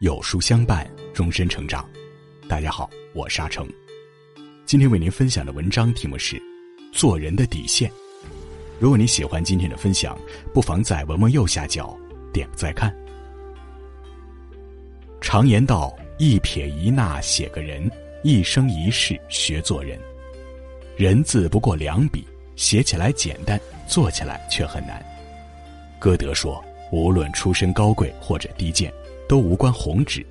有书相伴，终身成长。大家好，我是阿成。今天为您分享的文章题目是《做人的底线》。如果你喜欢今天的分享，不妨在文末右下角点个再看。常言道：“一撇一捺写个人，一生一世学做人。”人字不过两笔，写起来简单，做起来却很难。歌德说：“无论出身高贵或者低贱。”都无关宏旨，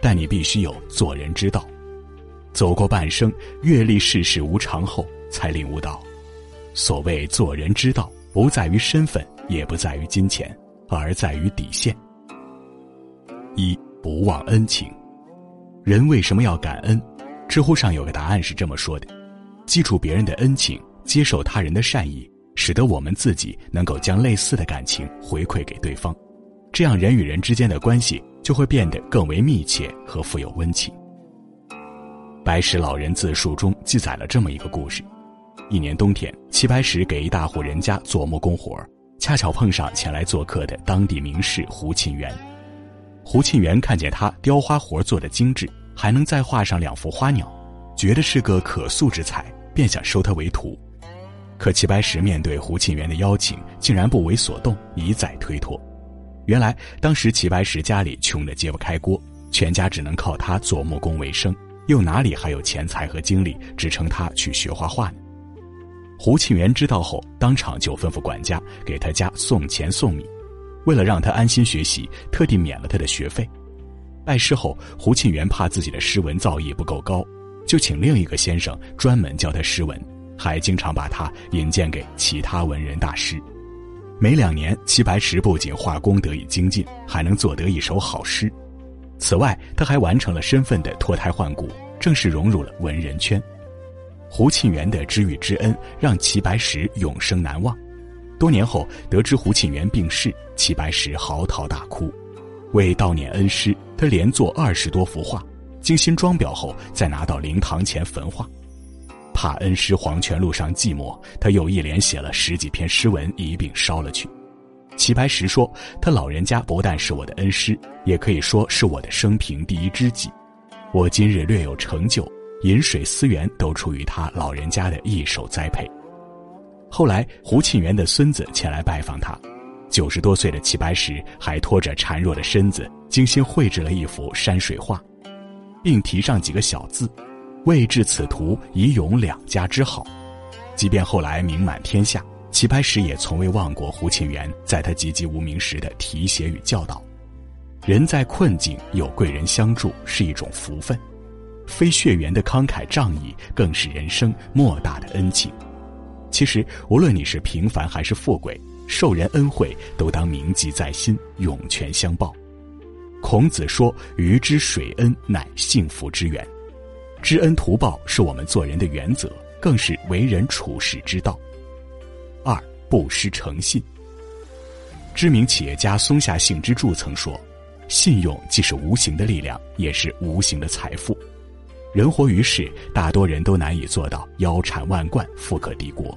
但你必须有做人之道。走过半生，阅历世事无常后，才领悟到，所谓做人之道，不在于身份，也不在于金钱，而在于底线。一不忘恩情，人为什么要感恩？知乎上有个答案是这么说的：记住别人的恩情，接受他人的善意，使得我们自己能够将类似的感情回馈给对方，这样人与人之间的关系。就会变得更为密切和富有温情。白石老人自述中记载了这么一个故事：一年冬天，齐白石给一大户人家做木工活恰巧碰上前来做客的当地名士胡沁园。胡沁园看见他雕花活做的精致，还能再画上两幅花鸟，觉得是个可塑之才，便想收他为徒。可齐白石面对胡沁园的邀请，竟然不为所动，一再推脱。原来当时齐白石家里穷得揭不开锅，全家只能靠他做木工为生，又哪里还有钱财和精力支撑他去学画画呢？胡沁园知道后，当场就吩咐管家给他家送钱送米，为了让他安心学习，特地免了他的学费。拜师后，胡沁园怕自己的诗文造诣不够高，就请另一个先生专门教他诗文，还经常把他引荐给其他文人大师。每两年，齐白石不仅画工得以精进，还能做得一首好诗。此外，他还完成了身份的脱胎换骨，正式融入了文人圈。胡沁园的知遇之恩让齐白石永生难忘。多年后，得知胡沁园病逝，齐白石嚎啕大哭。为悼念恩师，他连作二十多幅画，精心装裱后，再拿到灵堂前焚化。怕恩师黄泉路上寂寞，他又一连写了十几篇诗文一并烧了去。齐白石说：“他老人家不但是我的恩师，也可以说是我的生平第一知己。我今日略有成就，饮水思源都出于他老人家的一手栽培。”后来，胡沁园的孙子前来拜访他，九十多岁的齐白石还拖着孱弱的身子，精心绘制了一幅山水画，并题上几个小字。为至此图，以永两家之好。即便后来名满天下，齐白石也从未忘过胡沁园在他籍籍无名时的提携与教导。人在困境有贵人相助是一种福分，非血缘的慷慨仗义更是人生莫大的恩情。其实，无论你是平凡还是富贵，受人恩惠都当铭记在心，涌泉相报。孔子说：“鱼之水恩，乃幸福之源。”知恩图报是我们做人的原则，更是为人处世之道。二不失诚信。知名企业家松下幸之助曾说：“信用既是无形的力量，也是无形的财富。人活于世，大多人都难以做到腰缠万贯、富可敌国，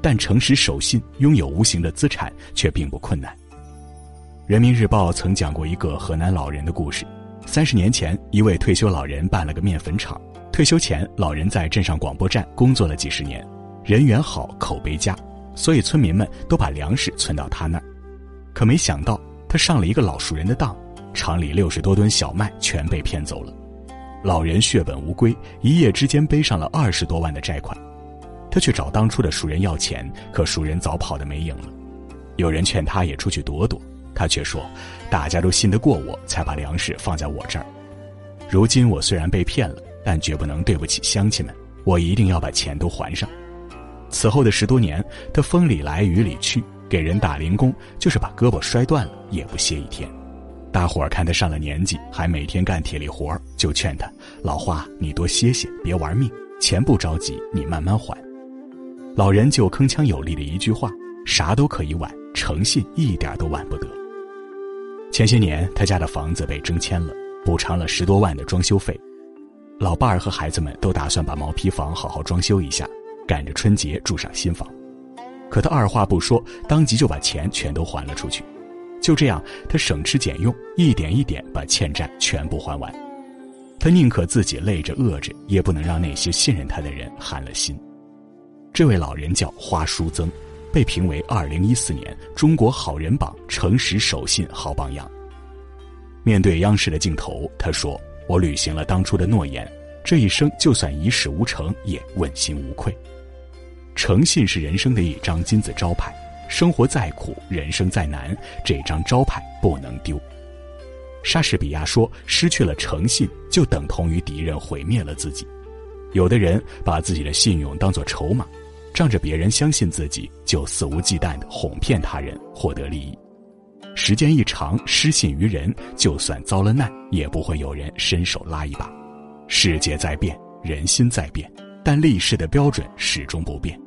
但诚实守信、拥有无形的资产却并不困难。”人民日报曾讲过一个河南老人的故事：三十年前，一位退休老人办了个面粉厂。退休前，老人在镇上广播站工作了几十年，人缘好，口碑佳，所以村民们都把粮食存到他那儿。可没想到，他上了一个老熟人的当，厂里六十多吨小麦全被骗走了。老人血本无归，一夜之间背上了二十多万的债款。他去找当初的熟人要钱，可熟人早跑得没影了。有人劝他也出去躲躲，他却说：“大家都信得过我，才把粮食放在我这儿。如今我虽然被骗了。”但绝不能对不起乡亲们，我一定要把钱都还上。此后的十多年，他风里来雨里去，给人打零工，就是把胳膊摔断了也不歇一天。大伙儿看他上了年纪，还每天干体力活儿，就劝他：“老花，你多歇歇，别玩命，钱不着急，你慢慢还。”老人就铿锵有力的一句话：“啥都可以晚，诚信一点都晚不得。”前些年，他家的房子被征迁了，补偿了十多万的装修费。老伴儿和孩子们都打算把毛坯房好好装修一下，赶着春节住上新房。可他二话不说，当即就把钱全都还了出去。就这样，他省吃俭用，一点一点把欠债全部还完。他宁可自己累着饿着，也不能让那些信任他的人寒了心。这位老人叫花书曾，被评为二零一四年中国好人榜诚实守信好榜样。面对央视的镜头，他说：“我履行了当初的诺言，这一生就算一事无成，也问心无愧。诚信是人生的一张金字招牌。”生活再苦，人生再难，这张招牌不能丢。莎士比亚说：“失去了诚信，就等同于敌人毁灭了自己。”有的人把自己的信用当作筹码，仗着别人相信自己，就肆无忌惮的哄骗他人，获得利益。时间一长，失信于人，就算遭了难，也不会有人伸手拉一把。世界在变，人心在变，但立事的标准始终不变。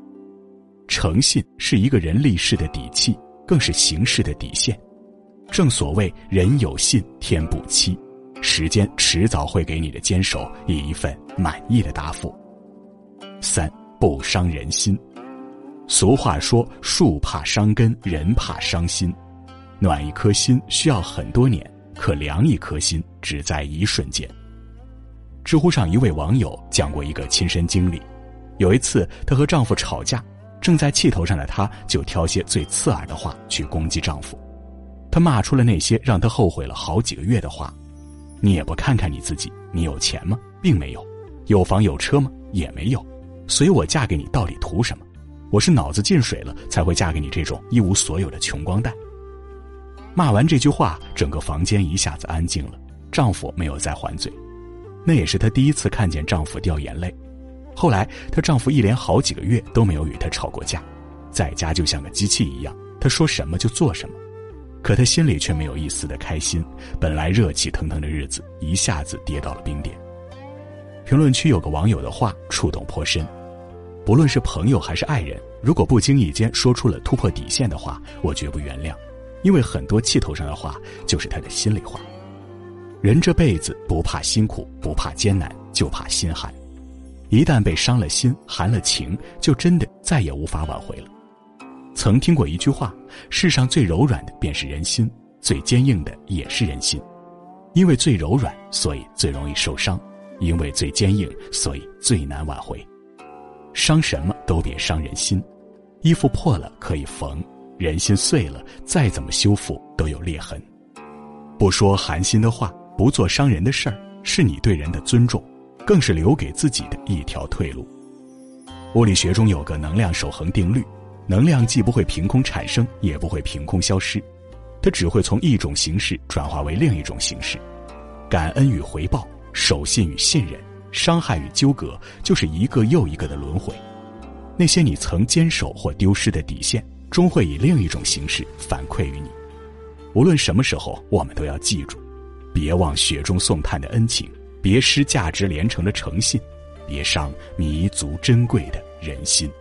诚信是一个人立事的底气，更是行事的底线。正所谓“人有信，天不欺”，时间迟早会给你的坚守以一份满意的答复。三不伤人心。俗话说：“树怕伤根，人怕伤心。”暖一颗心需要很多年，可凉一颗心只在一瞬间。知乎上一位网友讲过一个亲身经历：有一次，她和丈夫吵架。正在气头上的她，就挑些最刺耳的话去攻击丈夫。她骂出了那些让她后悔了好几个月的话：“你也不看看你自己，你有钱吗？并没有，有房有车吗？也没有。所以我嫁给你到底图什么？我是脑子进水了才会嫁给你这种一无所有的穷光蛋。”骂完这句话，整个房间一下子安静了。丈夫没有再还嘴，那也是她第一次看见丈夫掉眼泪。后来，她丈夫一连好几个月都没有与她吵过架，在家就像个机器一样，她说什么就做什么。可她心里却没有一丝的开心，本来热气腾腾的日子一下子跌到了冰点。评论区有个网友的话触动颇深：不论是朋友还是爱人，如果不经意间说出了突破底线的话，我绝不原谅，因为很多气头上的话就是他的心里话。人这辈子不怕辛苦，不怕艰难，就怕心寒。一旦被伤了心、寒了情，就真的再也无法挽回了。曾听过一句话：世上最柔软的便是人心，最坚硬的也是人心。因为最柔软，所以最容易受伤；因为最坚硬，所以最难挽回。伤什么都别伤人心。衣服破了可以缝，人心碎了，再怎么修复都有裂痕。不说寒心的话，不做伤人的事儿，是你对人的尊重。更是留给自己的一条退路。物理学中有个能量守恒定律，能量既不会凭空产生，也不会凭空消失，它只会从一种形式转化为另一种形式。感恩与回报，守信与信任，伤害与纠葛，就是一个又一个的轮回。那些你曾坚守或丢失的底线，终会以另一种形式反馈于你。无论什么时候，我们都要记住，别忘雪中送炭的恩情。别失价值连城的诚信，别伤弥足珍贵的人心。